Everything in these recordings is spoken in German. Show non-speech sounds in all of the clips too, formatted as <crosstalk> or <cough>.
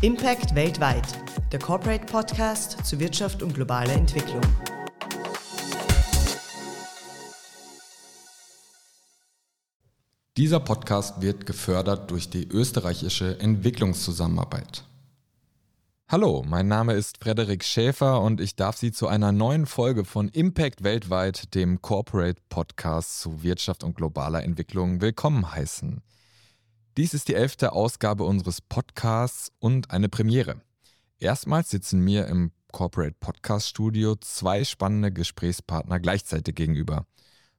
Impact weltweit, der Corporate Podcast zu Wirtschaft und globaler Entwicklung. Dieser Podcast wird gefördert durch die österreichische Entwicklungszusammenarbeit. Hallo, mein Name ist Frederik Schäfer und ich darf Sie zu einer neuen Folge von Impact weltweit, dem Corporate Podcast zu Wirtschaft und globaler Entwicklung, willkommen heißen. Dies ist die elfte Ausgabe unseres Podcasts und eine Premiere. Erstmals sitzen mir im Corporate Podcast Studio zwei spannende Gesprächspartner gleichzeitig gegenüber.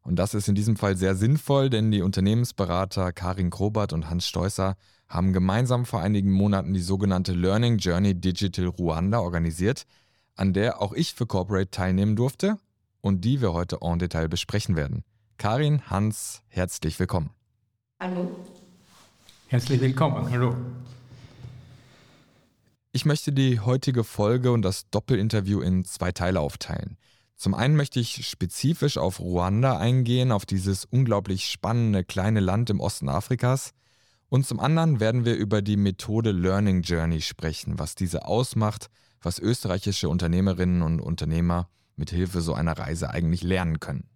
Und das ist in diesem Fall sehr sinnvoll, denn die Unternehmensberater Karin Grobert und Hans Steusser haben gemeinsam vor einigen Monaten die sogenannte Learning Journey Digital Ruanda organisiert, an der auch ich für Corporate teilnehmen durfte und die wir heute en Detail besprechen werden. Karin, Hans, herzlich willkommen. Hallo. Herzlich willkommen. Hallo. Ich möchte die heutige Folge und das Doppelinterview in zwei Teile aufteilen. Zum einen möchte ich spezifisch auf Ruanda eingehen, auf dieses unglaublich spannende kleine Land im Osten Afrikas. Und zum anderen werden wir über die Methode Learning Journey sprechen, was diese ausmacht, was österreichische Unternehmerinnen und Unternehmer mit Hilfe so einer Reise eigentlich lernen können.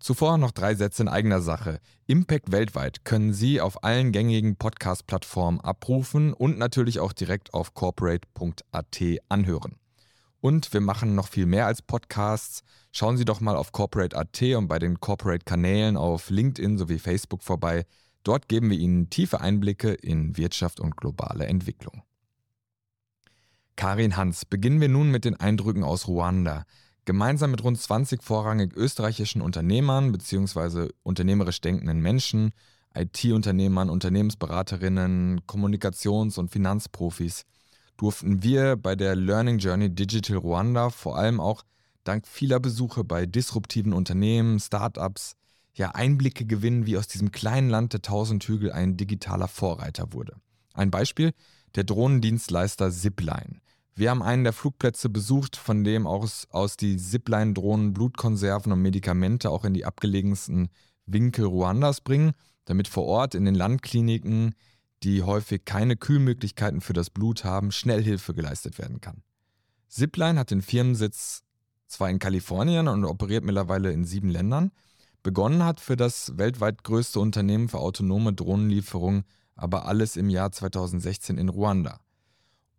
Zuvor noch drei Sätze in eigener Sache. Impact weltweit können Sie auf allen gängigen Podcast-Plattformen abrufen und natürlich auch direkt auf corporate.at anhören. Und wir machen noch viel mehr als Podcasts. Schauen Sie doch mal auf corporate.at und bei den Corporate-Kanälen auf LinkedIn sowie Facebook vorbei. Dort geben wir Ihnen tiefe Einblicke in Wirtschaft und globale Entwicklung. Karin Hans, beginnen wir nun mit den Eindrücken aus Ruanda. Gemeinsam mit rund 20 vorrangig österreichischen Unternehmern bzw. unternehmerisch denkenden Menschen, IT-Unternehmern, Unternehmensberaterinnen, Kommunikations- und Finanzprofis durften wir bei der Learning Journey Digital Rwanda vor allem auch dank vieler Besuche bei disruptiven Unternehmen, Startups, ja Einblicke gewinnen, wie aus diesem kleinen Land der tausend Hügel ein digitaler Vorreiter wurde. Ein Beispiel, der Drohnendienstleister Zipline. Wir haben einen der Flugplätze besucht, von dem aus, aus die Zipline-Drohnen Blutkonserven und Medikamente auch in die abgelegensten Winkel Ruandas bringen, damit vor Ort in den Landkliniken, die häufig keine Kühlmöglichkeiten für das Blut haben, schnell Hilfe geleistet werden kann. Zipline hat den Firmensitz zwar in Kalifornien und operiert mittlerweile in sieben Ländern, begonnen hat für das weltweit größte Unternehmen für autonome Drohnenlieferungen aber alles im Jahr 2016 in Ruanda.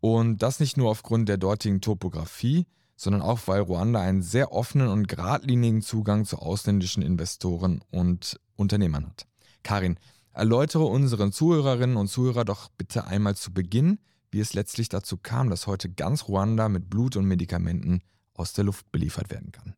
Und das nicht nur aufgrund der dortigen Topografie, sondern auch, weil Ruanda einen sehr offenen und geradlinigen Zugang zu ausländischen Investoren und Unternehmern hat. Karin, erläutere unseren Zuhörerinnen und Zuhörer doch bitte einmal zu Beginn, wie es letztlich dazu kam, dass heute ganz Ruanda mit Blut und Medikamenten aus der Luft beliefert werden kann.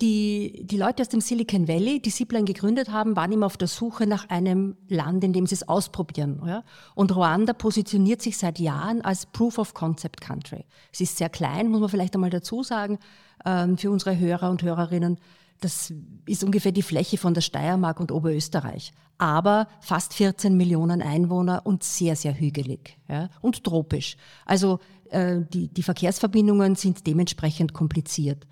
Die, die Leute aus dem Silicon Valley, die Zipline gegründet haben, waren immer auf der Suche nach einem Land, in dem sie es ausprobieren. Ja? Und Ruanda positioniert sich seit Jahren als Proof of Concept Country. Es ist sehr klein, muss man vielleicht einmal dazu sagen, ähm, für unsere Hörer und Hörerinnen. Das ist ungefähr die Fläche von der Steiermark und Oberösterreich. Aber fast 14 Millionen Einwohner und sehr, sehr hügelig ja? und tropisch. Also äh, die, die Verkehrsverbindungen sind dementsprechend kompliziert.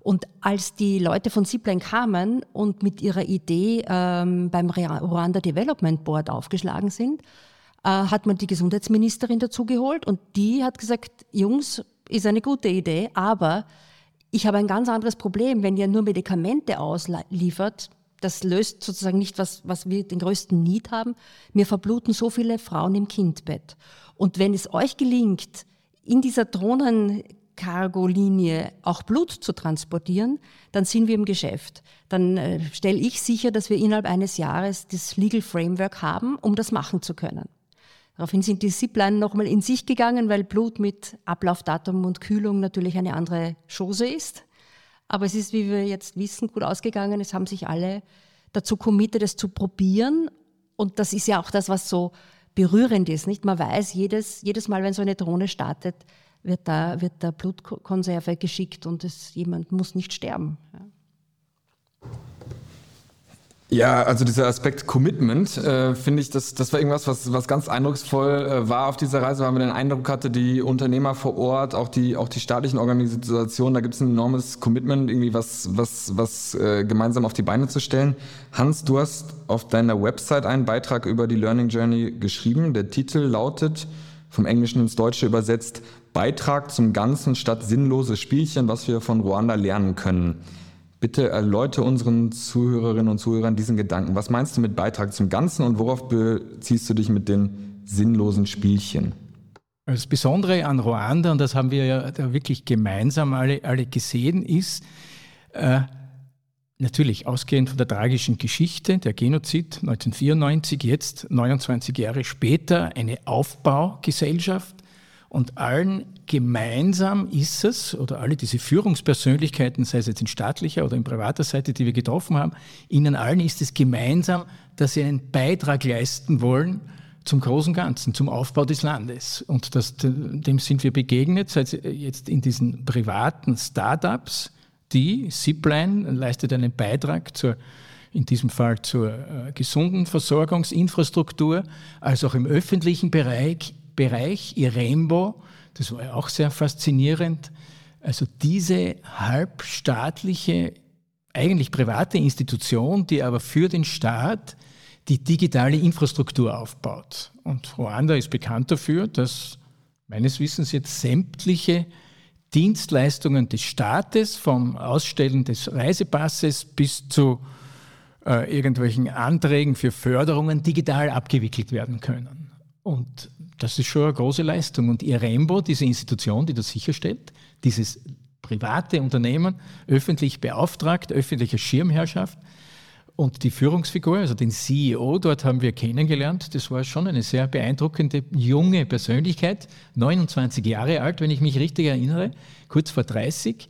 Und als die Leute von Zipline kamen und mit ihrer Idee ähm, beim Rwanda Development Board aufgeschlagen sind, äh, hat man die Gesundheitsministerin dazugeholt und die hat gesagt, Jungs, ist eine gute Idee, aber ich habe ein ganz anderes Problem, wenn ihr nur Medikamente ausliefert. Das löst sozusagen nicht, was, was wir den größten Need haben. Mir verbluten so viele Frauen im Kindbett. Und wenn es euch gelingt, in dieser Drohnen Cargolinie auch Blut zu transportieren, dann sind wir im Geschäft. Dann äh, stelle ich sicher, dass wir innerhalb eines Jahres das Legal Framework haben, um das machen zu können. Daraufhin sind die Zipline nochmal in sich gegangen, weil Blut mit Ablaufdatum und Kühlung natürlich eine andere Chose ist. Aber es ist, wie wir jetzt wissen, gut ausgegangen. Es haben sich alle dazu committed, es zu probieren. Und das ist ja auch das, was so berührend ist. Nicht? Man weiß, jedes, jedes Mal, wenn so eine Drohne startet, wird da, wird da Blutkonserve geschickt und es, jemand muss nicht sterben. Ja. Ja, also dieser Aspekt Commitment, äh, finde ich, das, das war irgendwas, was, was ganz eindrucksvoll äh, war auf dieser Reise, weil man den Eindruck hatte, die Unternehmer vor Ort, auch die, auch die staatlichen Organisationen, da gibt es ein enormes Commitment, irgendwie was, was, was äh, gemeinsam auf die Beine zu stellen. Hans, du hast auf deiner Website einen Beitrag über die Learning Journey geschrieben. Der Titel lautet vom Englischen ins Deutsche übersetzt, Beitrag zum Ganzen statt sinnloses Spielchen, was wir von Ruanda lernen können. Bitte erläutere unseren Zuhörerinnen und Zuhörern diesen Gedanken. Was meinst du mit Beitrag zum Ganzen und worauf beziehst du dich mit den sinnlosen Spielchen? Das Besondere an Ruanda, und das haben wir ja wirklich gemeinsam alle, alle gesehen, ist, äh, natürlich ausgehend von der tragischen Geschichte, der Genozid 1994, jetzt 29 Jahre später, eine Aufbaugesellschaft. Und allen gemeinsam ist es, oder alle diese Führungspersönlichkeiten, sei es jetzt in staatlicher oder in privater Seite, die wir getroffen haben, ihnen allen ist es gemeinsam, dass sie einen Beitrag leisten wollen zum großen Ganzen, zum Aufbau des Landes. Und das, dem sind wir begegnet, seit jetzt in diesen privaten Start-ups, die, Zipline leistet einen Beitrag zur in diesem Fall zur äh, gesunden Versorgungsinfrastruktur, als auch im öffentlichen Bereich, Bereich Irembo, das war ja auch sehr faszinierend. Also diese halbstaatliche, eigentlich private Institution, die aber für den Staat die digitale Infrastruktur aufbaut. Und Ruanda ist bekannt dafür, dass meines Wissens jetzt sämtliche Dienstleistungen des Staates, vom Ausstellen des Reisepasses bis zu äh, irgendwelchen Anträgen für Förderungen digital abgewickelt werden können. Und das ist schon eine große Leistung. Und IREMBO, diese Institution, die das sicherstellt, dieses private Unternehmen, öffentlich beauftragt, öffentliche Schirmherrschaft, und die Führungsfigur, also den CEO, dort haben wir kennengelernt. Das war schon eine sehr beeindruckende junge Persönlichkeit, 29 Jahre alt, wenn ich mich richtig erinnere, kurz vor 30.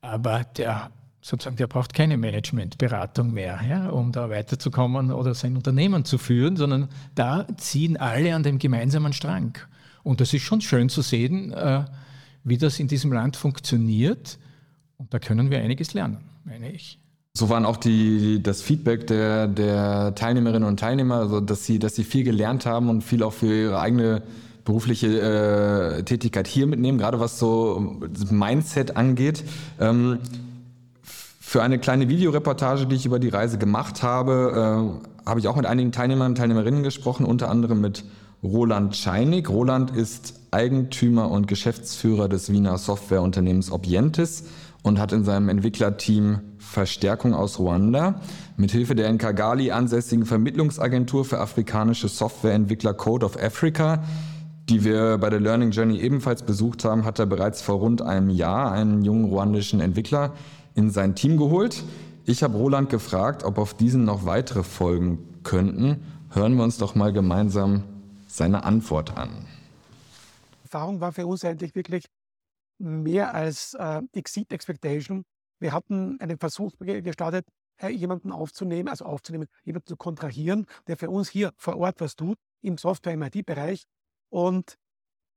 Aber der sozusagen, der braucht keine Managementberatung mehr, ja, um da weiterzukommen oder sein Unternehmen zu führen, sondern da ziehen alle an dem gemeinsamen Strang. Und das ist schon schön zu sehen, äh, wie das in diesem Land funktioniert. Und da können wir einiges lernen, meine ich. So waren auch die, das Feedback der, der Teilnehmerinnen und Teilnehmer, also dass sie, dass sie viel gelernt haben und viel auch für ihre eigene berufliche äh, Tätigkeit hier mitnehmen, gerade was so Mindset angeht. Ähm, für eine kleine Videoreportage, die ich über die Reise gemacht habe, äh, habe ich auch mit einigen Teilnehmern und Teilnehmerinnen gesprochen, unter anderem mit Roland Scheinig. Roland ist Eigentümer und Geschäftsführer des Wiener Softwareunternehmens Obientis und hat in seinem Entwicklerteam Verstärkung aus Ruanda. Mithilfe der in Kagali ansässigen Vermittlungsagentur für afrikanische Softwareentwickler Code of Africa, die wir bei der Learning Journey ebenfalls besucht haben, hat er bereits vor rund einem Jahr einen jungen ruandischen Entwickler in sein Team geholt. Ich habe Roland gefragt, ob auf diesen noch weitere folgen könnten. Hören wir uns doch mal gemeinsam seine Antwort an. Erfahrung war für uns eigentlich wirklich mehr als äh, Exit Expectation. Wir hatten einen Versuch gestartet, äh, jemanden aufzunehmen, also aufzunehmen, jemanden zu kontrahieren, der für uns hier vor Ort was tut, im Software, im IT-Bereich. Und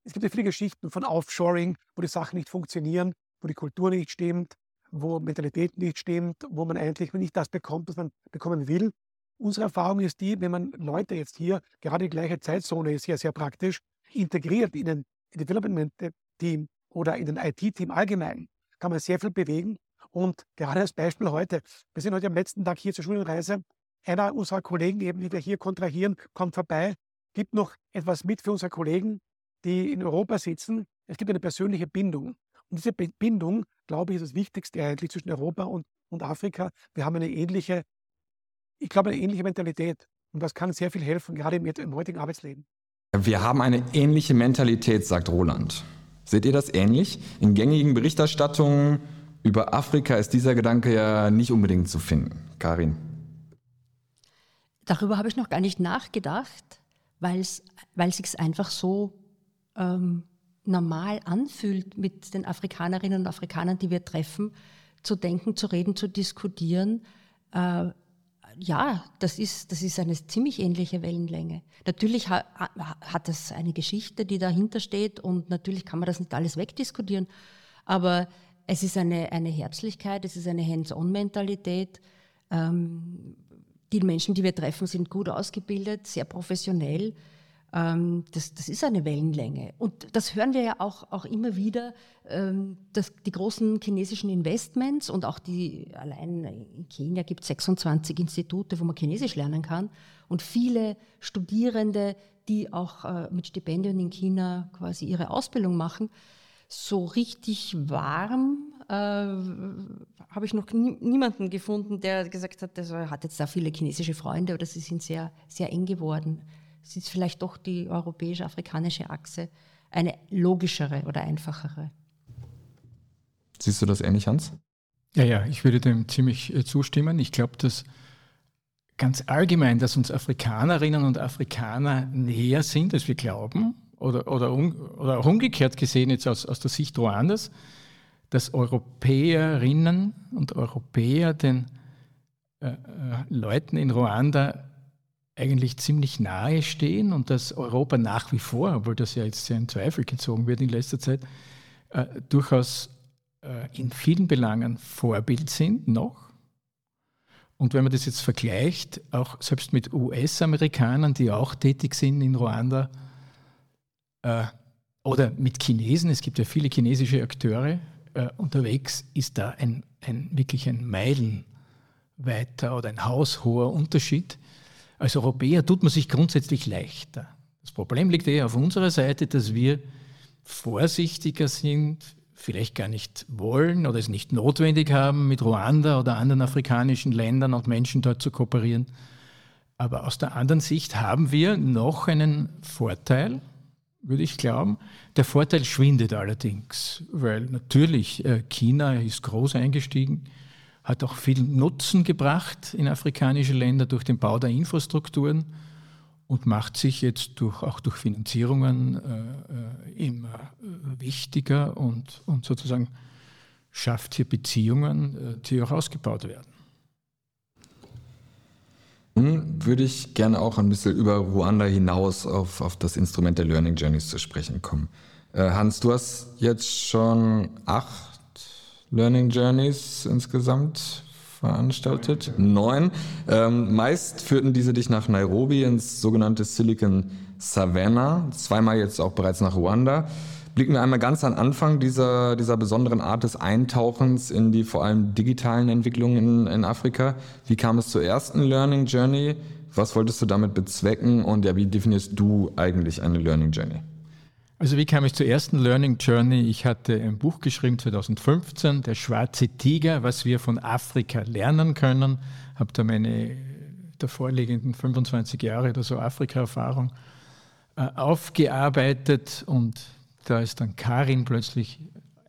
es gibt ja viele Geschichten von Offshoring, wo die Sachen nicht funktionieren, wo die Kultur nicht stimmt, wo Mentalität nicht stimmt, wo man eigentlich nicht das bekommt, was man bekommen will. Unsere Erfahrung ist die, wenn man Leute jetzt hier, gerade die gleiche Zeitzone ist ja sehr praktisch, integriert in ein Development-Team oder in ein IT-Team allgemein, kann man sehr viel bewegen und gerade als Beispiel heute, wir sind heute am letzten Tag hier zur Schulenreise. Einer unserer Kollegen, eben, die wir hier kontrahieren, kommt vorbei, gibt noch etwas mit für unsere Kollegen, die in Europa sitzen. Es gibt eine persönliche Bindung. Und diese Bindung, glaube ich, ist das Wichtigste eigentlich zwischen Europa und, und Afrika. Wir haben eine ähnliche, ich glaube, eine ähnliche Mentalität. Und das kann sehr viel helfen, gerade im, im heutigen Arbeitsleben. Wir haben eine ähnliche Mentalität, sagt Roland. Seht ihr das ähnlich? In gängigen Berichterstattungen über Afrika ist dieser Gedanke ja nicht unbedingt zu finden. Karin. Darüber habe ich noch gar nicht nachgedacht, weil es sich einfach so ähm, normal anfühlt, mit den Afrikanerinnen und Afrikanern, die wir treffen, zu denken, zu reden, zu diskutieren. Äh, ja, das ist, das ist eine ziemlich ähnliche Wellenlänge. Natürlich ha, hat das eine Geschichte, die dahinter steht und natürlich kann man das nicht alles wegdiskutieren, aber es ist eine, eine Herzlichkeit, es ist eine Hands-on-Mentalität. Ähm, die Menschen, die wir treffen, sind gut ausgebildet, sehr professionell. Ähm, das, das ist eine Wellenlänge. Und das hören wir ja auch, auch immer wieder, ähm, dass die großen chinesischen Investments und auch die, allein in Kenia gibt es 26 Institute, wo man Chinesisch lernen kann. Und viele Studierende, die auch äh, mit Stipendien in China quasi ihre Ausbildung machen, so richtig warm äh, habe ich noch nie, niemanden gefunden, der gesagt hat, er hat jetzt da viele chinesische Freunde oder sie sind sehr, sehr eng geworden es ist vielleicht doch die europäisch-afrikanische Achse eine logischere oder einfachere. Siehst du das ähnlich, Hans? Ja, ja, ich würde dem ziemlich äh, zustimmen. Ich glaube, dass ganz allgemein, dass uns Afrikanerinnen und Afrikaner näher sind, als wir glauben, oder, oder, um, oder auch umgekehrt gesehen jetzt aus, aus der Sicht Ruandas, dass Europäerinnen und Europäer den äh, äh, Leuten in Ruanda eigentlich ziemlich nahe stehen und dass Europa nach wie vor, obwohl das ja jetzt sehr in Zweifel gezogen wird in letzter Zeit, äh, durchaus äh, in vielen Belangen Vorbild sind noch. Und wenn man das jetzt vergleicht, auch selbst mit US-Amerikanern, die auch tätig sind in Ruanda, äh, oder mit Chinesen, es gibt ja viele chinesische Akteure äh, unterwegs, ist da ein, ein, wirklich ein meilenweiter oder ein haushoher Unterschied als Europäer tut man sich grundsätzlich leichter. Das Problem liegt eher auf unserer Seite, dass wir vorsichtiger sind, vielleicht gar nicht wollen oder es nicht notwendig haben, mit Ruanda oder anderen afrikanischen Ländern und Menschen dort zu kooperieren. Aber aus der anderen Sicht haben wir noch einen Vorteil, würde ich glauben. Der Vorteil schwindet allerdings, weil natürlich äh, China ist groß eingestiegen hat auch viel Nutzen gebracht in afrikanische Länder durch den Bau der Infrastrukturen und macht sich jetzt durch, auch durch Finanzierungen äh, äh immer äh, wichtiger und, und sozusagen schafft hier Beziehungen, äh, die auch ausgebaut werden. Nun würde ich gerne auch ein bisschen über Ruanda hinaus auf, auf das Instrument der Learning Journeys zu sprechen kommen. Hans, du hast jetzt schon acht Learning Journeys insgesamt veranstaltet. Neun. Ähm, meist führten diese dich nach Nairobi ins sogenannte Silicon Savannah, zweimal jetzt auch bereits nach Ruanda. Blicken wir einmal ganz an Anfang dieser, dieser besonderen Art des Eintauchens in die vor allem digitalen Entwicklungen in, in Afrika. Wie kam es zur ersten Learning Journey? Was wolltest du damit bezwecken und ja, wie definierst du eigentlich eine Learning Journey? Also wie kam ich zur ersten Learning Journey? Ich hatte ein Buch geschrieben 2015, Der schwarze Tiger, was wir von Afrika lernen können. Habe da meine davorliegenden 25 Jahre oder so Afrika-Erfahrung äh, aufgearbeitet und da ist dann Karin plötzlich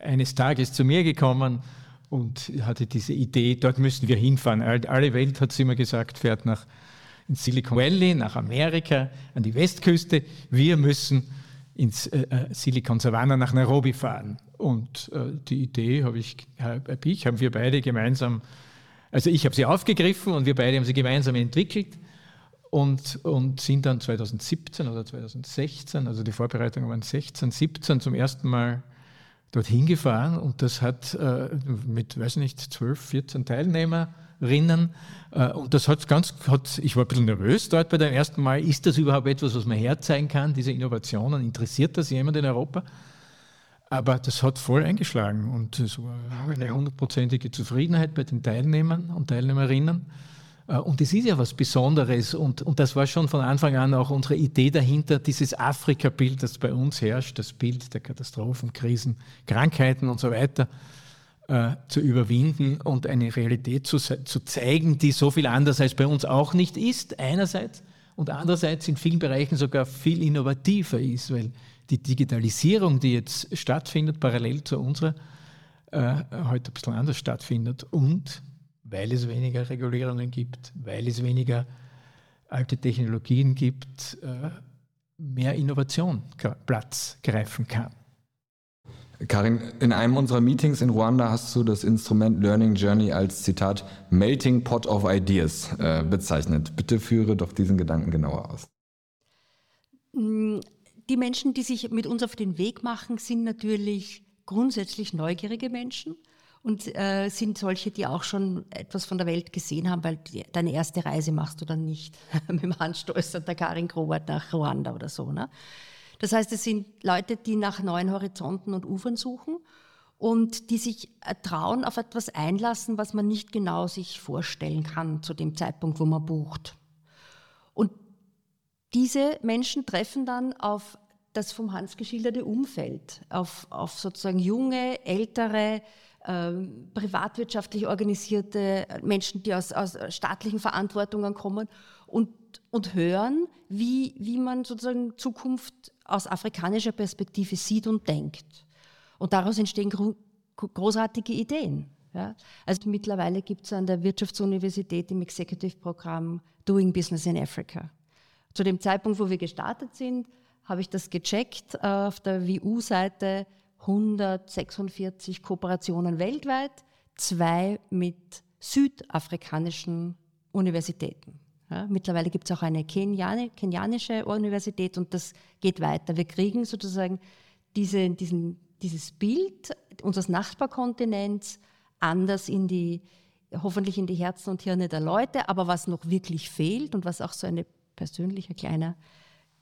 eines Tages zu mir gekommen und hatte diese Idee, dort müssen wir hinfahren. Alle Welt, hat sie immer gesagt, fährt nach Silicon Valley, nach Amerika, an die Westküste. Wir müssen ins äh, äh, Silicon Savannah nach Nairobi fahren. Und äh, die Idee habe ich, hab ich, haben wir beide gemeinsam, also ich habe sie aufgegriffen und wir beide haben sie gemeinsam entwickelt und, und sind dann 2017 oder 2016, also die Vorbereitungen waren 16, 17 zum ersten Mal dorthin gefahren und das hat äh, mit, weiß nicht, 12, 14 Teilnehmer Rinnen. Äh, und das hat ganz, hat, ich war ein bisschen nervös dort bei dem ersten Mal. Ist das überhaupt etwas, was man herzeigen kann, diese Innovationen? Interessiert das jemand in Europa? Aber das hat voll eingeschlagen und es war eine hundertprozentige Zufriedenheit bei den Teilnehmern und Teilnehmerinnen. Äh, und es ist ja was Besonderes und, und das war schon von Anfang an auch unsere Idee dahinter, dieses Afrika-Bild, das bei uns herrscht, das Bild der Katastrophen, Krisen, Krankheiten und so weiter äh, zu überwinden und eine Realität zu, zu zeigen, die so viel anders als bei uns auch nicht ist, einerseits, und andererseits in vielen Bereichen sogar viel innovativer ist, weil die Digitalisierung, die jetzt stattfindet, parallel zu unserer, äh, heute ein bisschen anders stattfindet und weil es weniger Regulierungen gibt, weil es weniger alte Technologien gibt, äh, mehr Innovation Platz greifen kann. Karin, in einem unserer Meetings in Ruanda hast du das Instrument Learning Journey als Zitat Melting Pot of Ideas äh, bezeichnet. Bitte führe doch diesen Gedanken genauer aus. Mm, die Menschen, die sich mit uns auf den Weg machen, sind natürlich grundsätzlich neugierige Menschen und äh, sind solche, die auch schon etwas von der Welt gesehen haben, weil die, deine erste Reise machst du dann nicht <laughs> mit dem Handstolz der Karin Grobert nach Ruanda oder so. Ne? Das heißt, es sind Leute, die nach neuen Horizonten und Ufern suchen und die sich äh, trauen, auf etwas einlassen, was man nicht genau sich vorstellen kann zu dem Zeitpunkt, wo man bucht. Und diese Menschen treffen dann auf das vom Hans geschilderte Umfeld, auf, auf sozusagen junge, ältere, ähm, privatwirtschaftlich organisierte Menschen, die aus, aus staatlichen Verantwortungen kommen und, und hören, wie, wie man sozusagen Zukunft aus afrikanischer Perspektive sieht und denkt. Und daraus entstehen großartige Ideen. Ja? Also mittlerweile gibt es an der Wirtschaftsuniversität im Executive-Programm Doing Business in Africa. Zu dem Zeitpunkt, wo wir gestartet sind, habe ich das gecheckt äh, auf der WU-Seite 146 Kooperationen weltweit, zwei mit südafrikanischen Universitäten. Ja, mittlerweile gibt es auch eine Keniani kenianische Universität und das geht weiter. Wir kriegen sozusagen diese, diesen, dieses Bild unseres Nachbarkontinents anders in die, hoffentlich in die Herzen und Hirne der Leute. Aber was noch wirklich fehlt und was auch so ein persönlicher kleiner,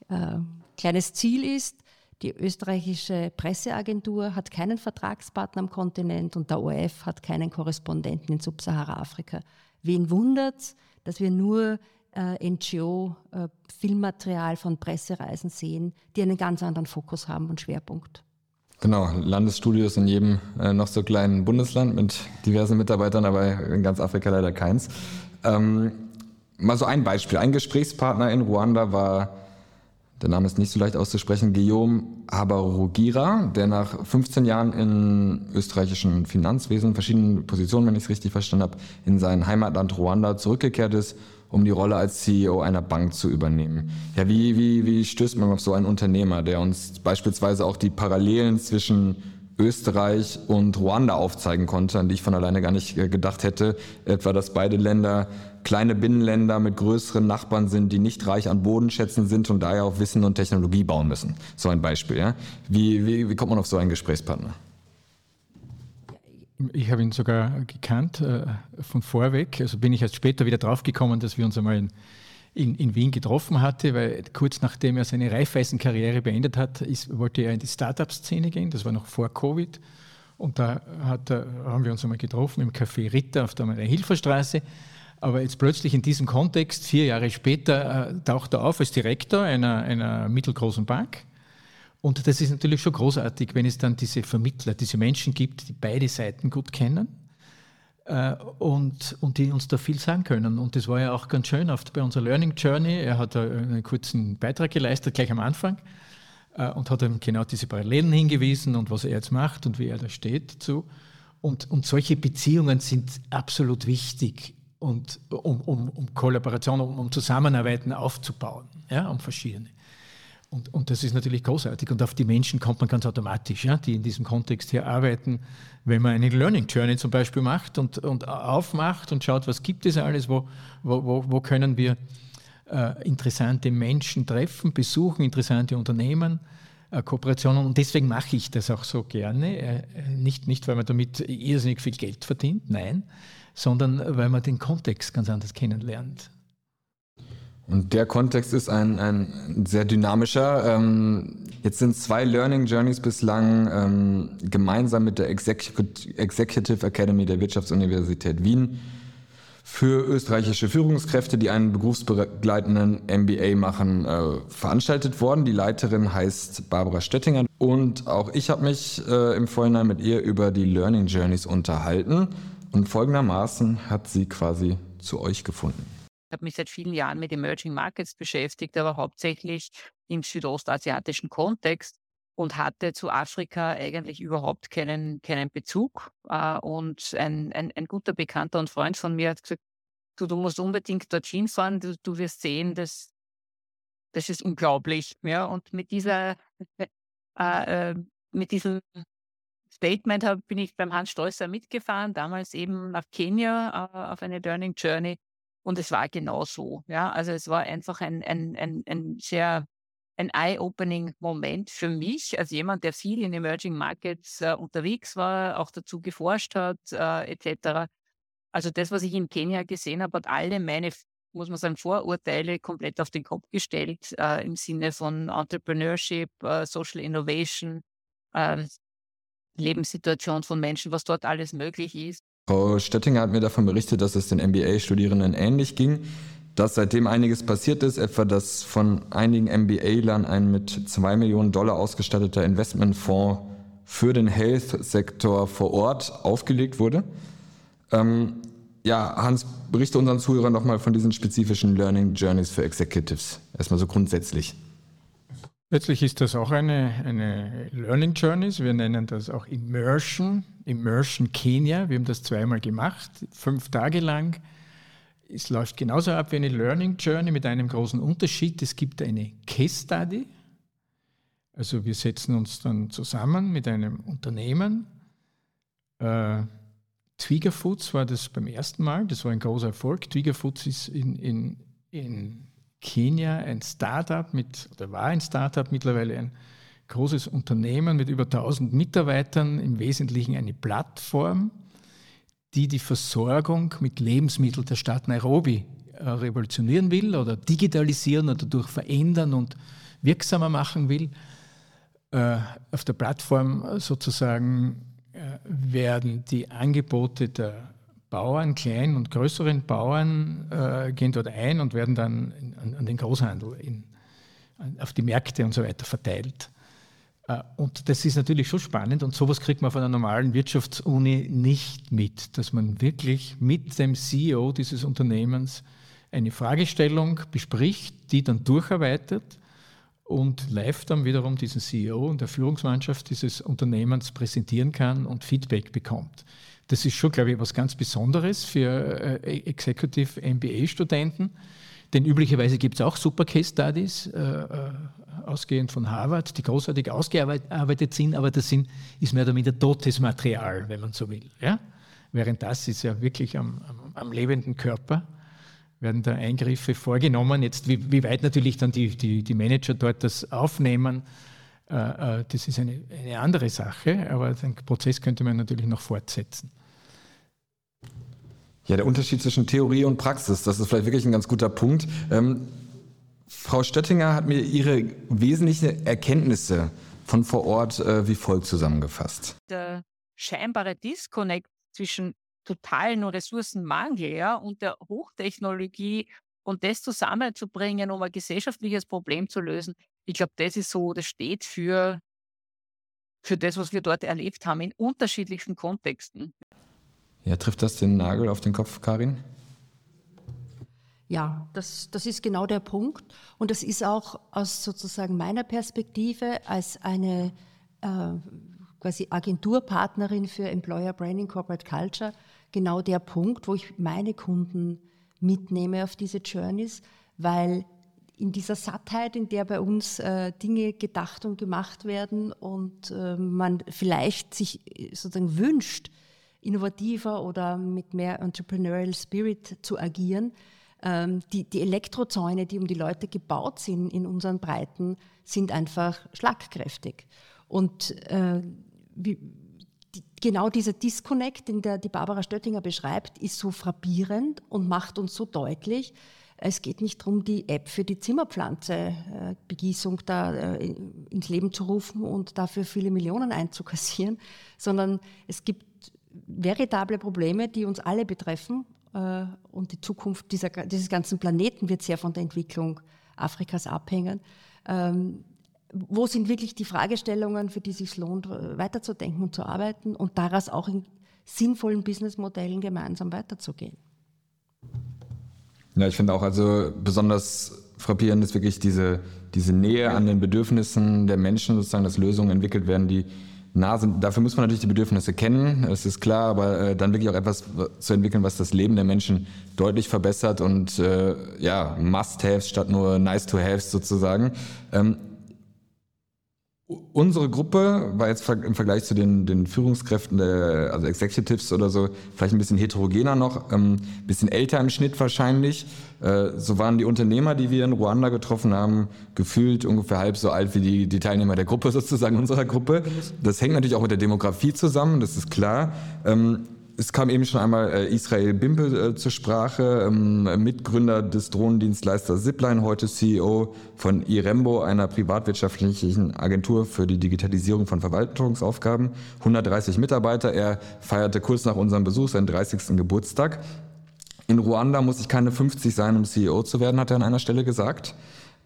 äh, kleines Ziel ist, die österreichische Presseagentur hat keinen Vertragspartner am Kontinent und der ORF hat keinen Korrespondenten in Subsahara-Afrika. Wen wundert es, dass wir nur äh, NGO-Filmmaterial äh, von Pressereisen sehen, die einen ganz anderen Fokus haben und Schwerpunkt? Genau, Landesstudios in jedem äh, noch so kleinen Bundesland mit diversen Mitarbeitern, aber in ganz Afrika leider keins. Ähm, mal so ein Beispiel. Ein Gesprächspartner in Ruanda war der Name ist nicht so leicht auszusprechen, Guillaume Habarugira, der nach 15 Jahren im österreichischen Finanzwesen, verschiedenen Positionen, wenn ich es richtig verstanden habe, in sein Heimatland Ruanda zurückgekehrt ist, um die Rolle als CEO einer Bank zu übernehmen. Ja, wie, wie, wie stößt man auf so einen Unternehmer, der uns beispielsweise auch die Parallelen zwischen Österreich und Ruanda aufzeigen konnte, an die ich von alleine gar nicht äh, gedacht hätte, etwa dass beide Länder kleine Binnenländer mit größeren Nachbarn sind, die nicht reich an Bodenschätzen sind und daher auf Wissen und Technologie bauen müssen. So ein Beispiel. Ja? Wie, wie, wie kommt man auf so einen Gesprächspartner? Ich habe ihn sogar gekannt äh, von vorweg. Also bin ich erst später wieder draufgekommen, dass wir uns einmal in, in, in Wien getroffen hatten, weil kurz nachdem er seine Reifeisenkarriere beendet hat, ist, wollte er in die Startup-Szene gehen. Das war noch vor Covid. Und da hat, haben wir uns einmal getroffen im Café Ritter auf der Hilferstraße. Aber jetzt plötzlich in diesem Kontext, vier Jahre später, äh, taucht er auf als Direktor einer, einer mittelgroßen Bank. Und das ist natürlich schon großartig, wenn es dann diese Vermittler, diese Menschen gibt, die beide Seiten gut kennen äh, und, und die uns da viel sagen können. Und das war ja auch ganz schön oft bei unserer Learning Journey. Er hat einen kurzen Beitrag geleistet, gleich am Anfang, äh, und hat ihm genau diese Parallelen hingewiesen und was er jetzt macht und wie er da steht dazu. Und, und solche Beziehungen sind absolut wichtig und um, um, um Kollaboration, um, um Zusammenarbeiten aufzubauen, ja, um verschiedene. Und, und das ist natürlich großartig. Und auf die Menschen kommt man ganz automatisch, ja, die in diesem Kontext hier arbeiten. Wenn man eine Learning Journey zum Beispiel macht und, und aufmacht und schaut, was gibt es alles, wo, wo, wo, wo können wir äh, interessante Menschen treffen, besuchen, interessante Unternehmen, äh, Kooperationen. Und deswegen mache ich das auch so gerne. Äh, nicht, nicht, weil man damit irrsinnig viel Geld verdient, nein, sondern weil man den Kontext ganz anders kennenlernt. Und der Kontext ist ein, ein sehr dynamischer. Ähm, jetzt sind zwei Learning Journeys bislang ähm, gemeinsam mit der Executive Academy der Wirtschaftsuniversität Wien für österreichische Führungskräfte, die einen berufsbegleitenden MBA machen, äh, veranstaltet worden. Die Leiterin heißt Barbara Stöttinger und auch ich habe mich äh, im Vorhinein mit ihr über die Learning Journeys unterhalten. Und folgendermaßen hat sie quasi zu euch gefunden. Ich habe mich seit vielen Jahren mit Emerging Markets beschäftigt, aber hauptsächlich im südostasiatischen Kontext und hatte zu Afrika eigentlich überhaupt keinen, keinen Bezug. Äh, und ein, ein, ein, guter Bekannter und Freund von mir hat gesagt, du, du musst unbedingt dorthin fahren, du, du wirst sehen, das, das ist unglaublich. Ja, und mit dieser, äh, äh mit diesem Statement bin ich beim Hans Stolzer mitgefahren, damals eben nach Kenia äh, auf eine Learning Journey. Und es war genau so. Ja, also es war einfach ein, ein, ein, ein sehr ein Eye-Opening-Moment für mich, als jemand, der viel in Emerging Markets äh, unterwegs war, auch dazu geforscht hat, äh, etc. Also das, was ich in Kenia gesehen habe, hat alle meine, muss man sagen, Vorurteile komplett auf den Kopf gestellt, äh, im Sinne von Entrepreneurship, äh, Social Innovation, ähm, Lebenssituation von Menschen, was dort alles möglich ist. Frau Stöttinger hat mir davon berichtet, dass es den MBA-Studierenden ähnlich ging, dass seitdem einiges passiert ist, etwa dass von einigen MBA-Lern ein mit 2 Millionen Dollar ausgestatteter Investmentfonds für den Health-Sektor vor Ort aufgelegt wurde. Ähm, ja, Hans, berichte unseren Zuhörern nochmal von diesen spezifischen Learning Journeys für Executives. Erstmal so grundsätzlich. Letztlich ist das auch eine, eine Learning Journey. Wir nennen das auch Immersion, Immersion Kenia. Wir haben das zweimal gemacht, fünf Tage lang. Es läuft genauso ab wie eine Learning Journey mit einem großen Unterschied. Es gibt eine Case Study. Also wir setzen uns dann zusammen mit einem Unternehmen. Äh, Twigger Foods war das beim ersten Mal. Das war ein großer Erfolg. Twigger Foods ist in, in, in Kenia ein Startup mit, oder war ein Startup, mittlerweile ein großes Unternehmen mit über 1000 Mitarbeitern, im Wesentlichen eine Plattform, die die Versorgung mit Lebensmitteln der Stadt Nairobi äh, revolutionieren will oder digitalisieren oder dadurch verändern und wirksamer machen will. Äh, auf der Plattform sozusagen äh, werden die Angebote der Bauern, kleinen und größeren Bauern, gehen dort ein und werden dann an, den Großhandel, in, auf die Märkte und so weiter verteilt. Äh, und das ist natürlich schon spannend und sowas kriegt man von einer normalen Wirtschaftsuni nicht mit, dass man wirklich mit dem CEO dieses Unternehmens eine Fragestellung bespricht, die dann durcharbeitet und live dann wiederum diesen CEO und der Führungsmannschaft dieses Unternehmens präsentieren kann und Feedback bekommt. Das ist schon, glaube ich, was ganz Besonderes für äh, Executive MBA-Studenten. Denn üblicherweise gibt es auch Super Case Studies, äh, äh, ausgehend von Harvard, die großartig ausgearbeitet sind, aber das sind, ist mehr oder minder totes Material, wenn man so will. Ja? Während das ist ja wirklich am, am, am lebenden Körper, werden da Eingriffe vorgenommen. Jetzt, wie, wie weit natürlich dann die, die, die Manager dort das aufnehmen, äh, äh das ist eine, eine andere Sache, aber den Prozess könnte man natürlich noch fortsetzen. Ja, der Unterschied zwischen Theorie und Praxis, das ist vielleicht wirklich ein ganz guter Punkt. Ähm, Frau Stöttinger hat mir ihre wesentlichen Erkenntnisse von vor Ort äh, wie folgt zusammengefasst. Der scheinbare Disconnect zwischen totalen Ressourcenmangel ja, und der Hochtechnologie und das zusammenzubringen, um ein gesellschaftliches Problem zu lösen, ich glaube, das ist so, das steht für, für das, was wir dort erlebt haben, in unterschiedlichsten Kontexten. Ja, trifft das den Nagel auf den Kopf, Karin? Ja, das, das ist genau der Punkt. Und das ist auch aus sozusagen meiner Perspektive als eine äh, quasi Agenturpartnerin für Employer Branding Corporate Culture genau der Punkt, wo ich meine Kunden mitnehme auf diese Journeys, weil in dieser Sattheit, in der bei uns äh, Dinge gedacht und gemacht werden und äh, man vielleicht sich äh, sozusagen wünscht, innovativer oder mit mehr Entrepreneurial Spirit zu agieren. Ähm, die, die Elektrozäune, die um die Leute gebaut sind in unseren Breiten, sind einfach schlagkräftig. Und äh, wie, die, genau dieser Disconnect, den der, die Barbara Stöttinger beschreibt, ist so frappierend und macht uns so deutlich, es geht nicht darum, die App für die Zimmerpflanze, äh, da äh, ins Leben zu rufen und dafür viele Millionen einzukassieren, sondern es gibt veritable Probleme, die uns alle betreffen. Äh, und die Zukunft dieser, dieses ganzen Planeten wird sehr von der Entwicklung Afrikas abhängen. Ähm, wo sind wirklich die Fragestellungen, für die es sich lohnt, äh, weiterzudenken und zu arbeiten und daraus auch in sinnvollen Businessmodellen gemeinsam weiterzugehen? Ja, ich finde auch also besonders frappierend ist wirklich diese, diese Nähe an den Bedürfnissen der Menschen, sozusagen, dass Lösungen entwickelt werden, die nah sind. Dafür muss man natürlich die Bedürfnisse kennen, das ist klar, aber äh, dann wirklich auch etwas zu entwickeln, was das Leben der Menschen deutlich verbessert und äh, ja, Must-Haves statt nur Nice-to-Haves sozusagen. Ähm, Unsere Gruppe war jetzt im Vergleich zu den, den Führungskräften, der, also Executives oder so, vielleicht ein bisschen heterogener noch, ein ähm, bisschen älter im Schnitt wahrscheinlich. Äh, so waren die Unternehmer, die wir in Ruanda getroffen haben, gefühlt ungefähr halb so alt wie die, die Teilnehmer der Gruppe <laughs> sozusagen, unserer Gruppe. Das hängt natürlich auch mit der Demografie zusammen, das ist klar. Ähm, es kam eben schon einmal äh, Israel Bimpel äh, zur Sprache, ähm, Mitgründer des Drohnendienstleisters Zipline, heute CEO von Irembo, einer privatwirtschaftlichen Agentur für die Digitalisierung von Verwaltungsaufgaben. 130 Mitarbeiter. Er feierte kurz nach unserem Besuch seinen 30. Geburtstag. In Ruanda muss ich keine 50 sein, um CEO zu werden, hat er an einer Stelle gesagt.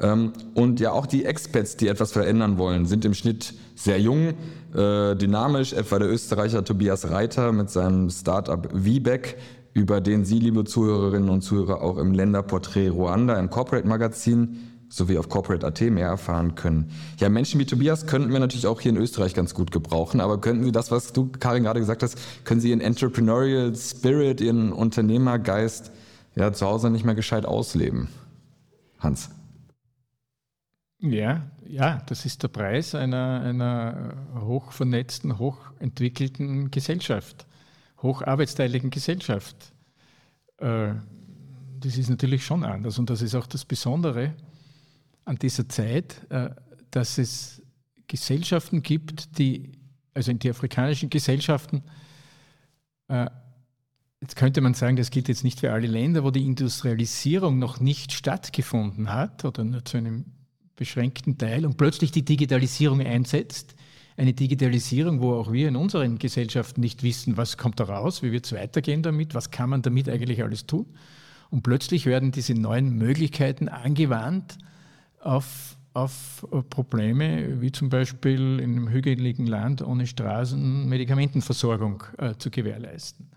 Ähm, und ja, auch die Expats, die etwas verändern wollen, sind im Schnitt sehr jung, äh, dynamisch, etwa der Österreicher Tobias Reiter mit seinem Startup VBEC, über den Sie, liebe Zuhörerinnen und Zuhörer, auch im Länderporträt Ruanda im Corporate Magazin sowie auf Corporate.at mehr erfahren können. Ja, Menschen wie Tobias könnten wir natürlich auch hier in Österreich ganz gut gebrauchen, aber könnten Sie das, was du, Karin, gerade gesagt hast, können Sie Ihren Entrepreneurial Spirit, Ihren Unternehmergeist ja zu Hause nicht mehr gescheit ausleben? Hans. Ja, ja, das ist der Preis einer, einer hochvernetzten, hochentwickelten Gesellschaft, hocharbeitsteiligen Gesellschaft. Äh, das ist natürlich schon anders und das ist auch das Besondere an dieser Zeit, äh, dass es Gesellschaften gibt, die, also in die afrikanischen Gesellschaften, äh, jetzt könnte man sagen, das gilt jetzt nicht für alle Länder, wo die Industrialisierung noch nicht stattgefunden hat oder nur zu einem beschränkten Teil und plötzlich die Digitalisierung einsetzt. Eine Digitalisierung, wo auch wir in unseren Gesellschaften nicht wissen, was kommt da raus, wie wird es weitergehen damit, was kann man damit eigentlich alles tun. Und plötzlich werden diese neuen Möglichkeiten angewandt auf, auf Probleme, wie zum Beispiel in einem hügeligen Land ohne Straßen Medikamentenversorgung äh, zu gewährleisten.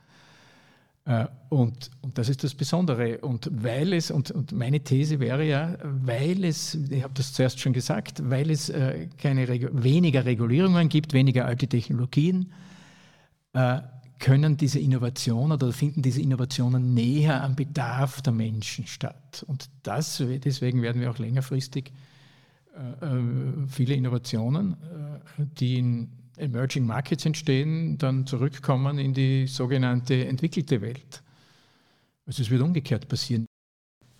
Äh, und, und, das ist das Besondere. Und weil es, und, und meine These wäre ja, weil es, ich habe das zuerst schon gesagt, weil es äh, keine weniger Regulierungen gibt, weniger alte Technologien, äh, können diese Innovationen oder finden diese Innovationen näher am Bedarf der Menschen statt. Und das, deswegen werden wir auch längerfristig viele Innovationen, die in Emerging Markets entstehen, dann zurückkommen in die sogenannte entwickelte Welt. Also es wird umgekehrt passieren.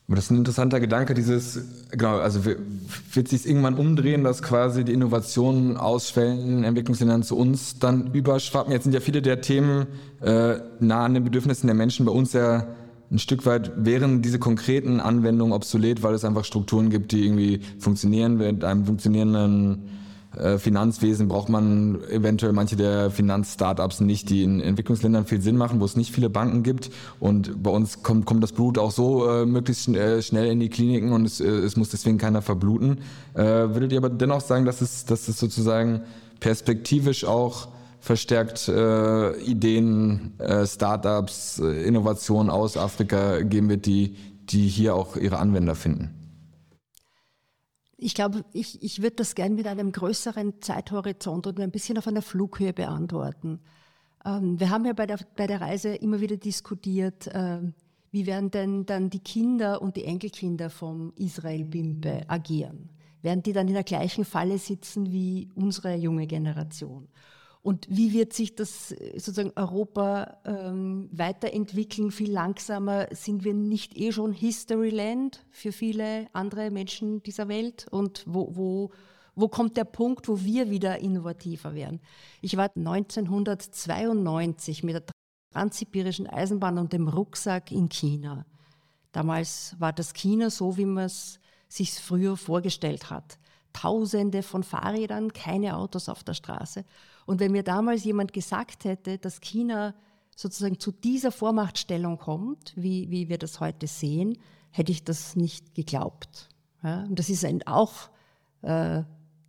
Das ist ein interessanter Gedanke, dieses, genau, also wird sich irgendwann umdrehen, dass quasi die Innovationen aus Schwellen, Entwicklungsländern zu uns dann überschwappen. Jetzt sind ja viele der Themen äh, nah an den Bedürfnissen der Menschen bei uns ja ein Stück weit wären diese konkreten Anwendungen obsolet, weil es einfach Strukturen gibt, die irgendwie funktionieren mit einem funktionierenden Finanzwesen braucht man eventuell manche der Finanzstartups nicht, die in Entwicklungsländern viel Sinn machen, wo es nicht viele Banken gibt. Und bei uns kommt, kommt das Blut auch so äh, möglichst äh, schnell in die Kliniken und es, äh, es muss deswegen keiner verbluten. Äh, würdet ihr aber dennoch sagen, dass es, dass es sozusagen perspektivisch auch verstärkt äh, Ideen, äh, Startups, äh, Innovationen aus Afrika geben wird, die, die hier auch ihre Anwender finden? Ich glaube, ich, ich würde das gerne mit einem größeren Zeithorizont und ein bisschen auf einer Flughöhe beantworten. Ähm, wir haben ja bei der, bei der Reise immer wieder diskutiert, ähm, wie werden denn dann die Kinder und die Enkelkinder vom Israel Bimpe agieren? Werden die dann in der gleichen Falle sitzen wie unsere junge Generation? Und wie wird sich das äh, sozusagen Europa ähm, weiterentwickeln? Viel langsamer sind wir nicht eh schon Historyland für viele andere Menschen dieser Welt? Und wo, wo, wo kommt der Punkt, wo wir wieder innovativer werden? Ich war 1992 mit der Transsibirischen Eisenbahn und dem Rucksack in China. Damals war das China so, wie man es sich früher vorgestellt hat. Tausende von Fahrrädern, keine Autos auf der Straße. Und wenn mir damals jemand gesagt hätte, dass China sozusagen zu dieser Vormachtstellung kommt, wie, wie wir das heute sehen, hätte ich das nicht geglaubt. Ja, und das ist ein, auch äh,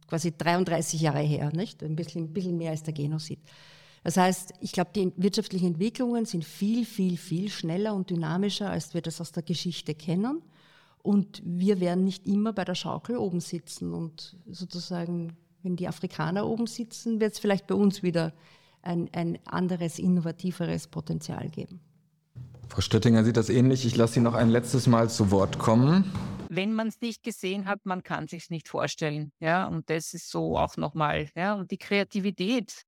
quasi 33 Jahre her, nicht? Ein bisschen, ein bisschen mehr als der Genozid. Das heißt, ich glaube, die wirtschaftlichen Entwicklungen sind viel, viel, viel schneller und dynamischer, als wir das aus der Geschichte kennen. Und wir werden nicht immer bei der Schaukel oben sitzen und sozusagen wenn die Afrikaner oben sitzen, wird es vielleicht bei uns wieder ein, ein anderes, innovativeres Potenzial geben. Frau Stöttinger sieht das ähnlich. Ich lasse Sie noch ein letztes Mal zu Wort kommen. wenn man es nicht gesehen hat, man kann sich nicht vorstellen. Ja, und das ist so auch nochmal, ja, und die Kreativität.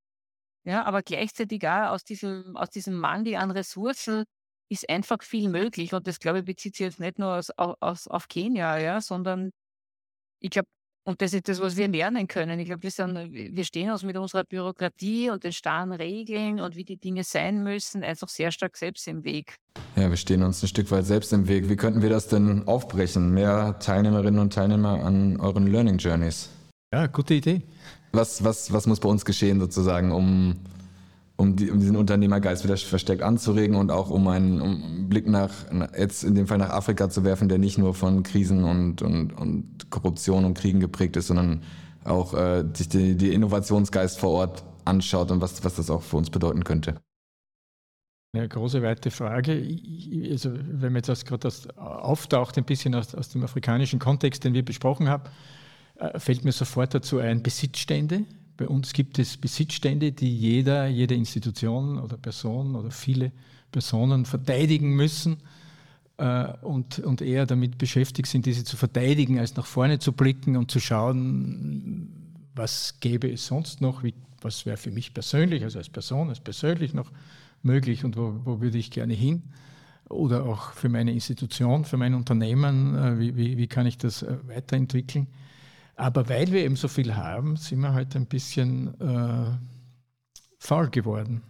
Ja, aber gleichzeitig auch aus diesem, aus diesem Mangel an Ressourcen ist einfach viel möglich. Und das, glaube ich, bezieht sich jetzt nicht nur aus, aus, auf Kenia, ja, sondern ich glaube, und das ist das, was wir lernen können. Ich glaube, wir, wir stehen uns mit unserer Bürokratie und den starren Regeln und wie die Dinge sein müssen, einfach sehr stark selbst im Weg. Ja, wir stehen uns ein Stück weit selbst im Weg. Wie könnten wir das denn aufbrechen? Mehr Teilnehmerinnen und Teilnehmer an euren Learning Journeys? Ja, gute Idee. Was, was, was muss bei uns geschehen sozusagen, um um, die, um diesen Unternehmergeist wieder verstärkt anzuregen und auch um einen um Blick nach, jetzt in dem Fall nach Afrika zu werfen, der nicht nur von Krisen und, und, und Korruption und Kriegen geprägt ist, sondern auch äh, sich die, die Innovationsgeist vor Ort anschaut und was, was das auch für uns bedeuten könnte. Eine große, weite Frage. Also, wenn man jetzt gerade das auftaucht, ein bisschen aus, aus dem afrikanischen Kontext, den wir besprochen haben, äh, fällt mir sofort dazu ein Besitzstände. Bei uns gibt es Besitzstände, die jeder, jede Institution oder Person oder viele Personen verteidigen müssen äh, und, und eher damit beschäftigt sind, diese zu verteidigen, als nach vorne zu blicken und zu schauen, was gäbe es sonst noch, wie, was wäre für mich persönlich, also als Person, als persönlich noch möglich und wo, wo würde ich gerne hin oder auch für meine Institution, für mein Unternehmen, äh, wie, wie, wie kann ich das äh, weiterentwickeln. Aber weil wir eben so viel haben, sind wir halt ein bisschen äh, faul geworden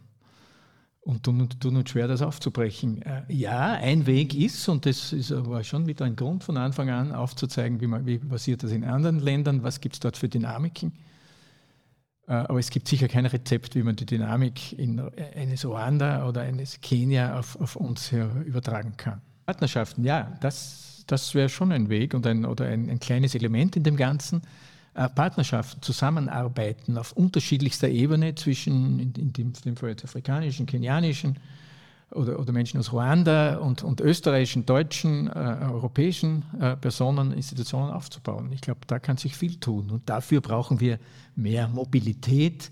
und tun, tun uns schwer, das aufzubrechen. Äh, ja, ein Weg ist, und das ist, war schon wieder ein Grund von Anfang an, aufzuzeigen, wie, man, wie passiert das in anderen Ländern, was gibt es dort für Dynamiken. Äh, aber es gibt sicher kein Rezept, wie man die Dynamik in eines Ruanda oder eines Kenia auf, auf uns übertragen kann. Partnerschaften, ja, das das wäre schon ein Weg und ein, oder ein, ein kleines Element in dem Ganzen. Äh, Partnerschaften, Zusammenarbeiten auf unterschiedlichster Ebene zwischen, in, in dem, dem Fall jetzt afrikanischen, kenianischen oder, oder Menschen aus Ruanda und, und österreichischen, deutschen, äh, europäischen äh, Personen, Institutionen aufzubauen. Ich glaube, da kann sich viel tun und dafür brauchen wir mehr Mobilität.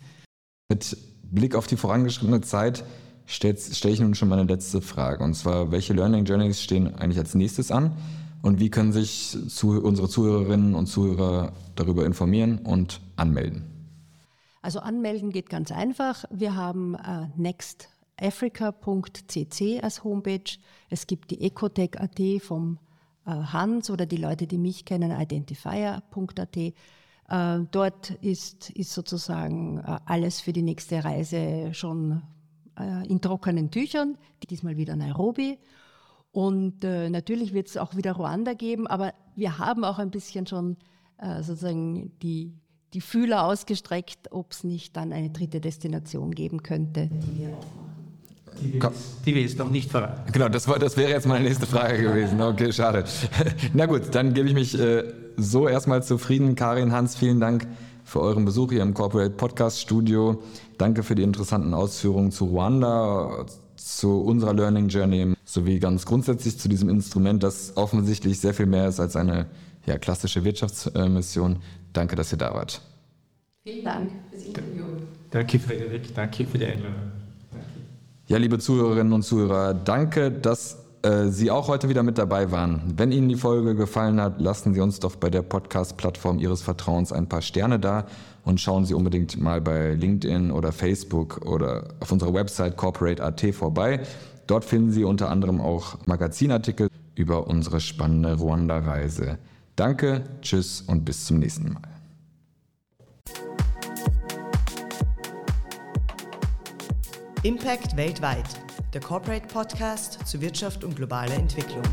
Mit Blick auf die vorangeschrittene Zeit stelle stell ich nun schon meine letzte Frage und zwar, welche Learning Journeys stehen eigentlich als nächstes an? Und wie können sich unsere Zuhörerinnen und Zuhörer darüber informieren und anmelden? Also anmelden geht ganz einfach. Wir haben äh, nextafrica.cc als Homepage. Es gibt die ecotech.at vom äh, Hans oder die Leute, die mich kennen, identifier.at. Äh, dort ist, ist sozusagen alles für die nächste Reise schon in trockenen Tüchern. Diesmal wieder Nairobi. Und äh, natürlich wird es auch wieder Ruanda geben, aber wir haben auch ein bisschen schon äh, sozusagen die, die Fühler ausgestreckt, ob es nicht dann eine dritte Destination geben könnte, die wir auch machen. Die wir, jetzt noch nicht verraten. Genau, das, das wäre jetzt meine nächste Frage gewesen. Okay, schade. <laughs> Na gut, dann gebe ich mich äh, so erstmal zufrieden. Karin, Hans, vielen Dank für euren Besuch hier im Corporate Podcast Studio. Danke für die interessanten Ausführungen zu Ruanda, zu unserer Learning Journey sowie ganz grundsätzlich zu diesem Instrument, das offensichtlich sehr viel mehr ist als eine ja, klassische Wirtschaftsmission. Danke, dass ihr da wart. Vielen Dank fürs Interview. Danke, Frederik. Danke für die Einladung. Ja, liebe Zuhörerinnen und Zuhörer, danke, dass äh, Sie auch heute wieder mit dabei waren. Wenn Ihnen die Folge gefallen hat, lassen Sie uns doch bei der Podcast-Plattform Ihres Vertrauens ein paar Sterne da und schauen Sie unbedingt mal bei LinkedIn oder Facebook oder auf unserer Website corporate.at vorbei. Dort finden Sie unter anderem auch Magazinartikel über unsere spannende Ruanda-Reise. Danke, tschüss und bis zum nächsten Mal. Impact weltweit, der Corporate Podcast zu Wirtschaft und globaler Entwicklung.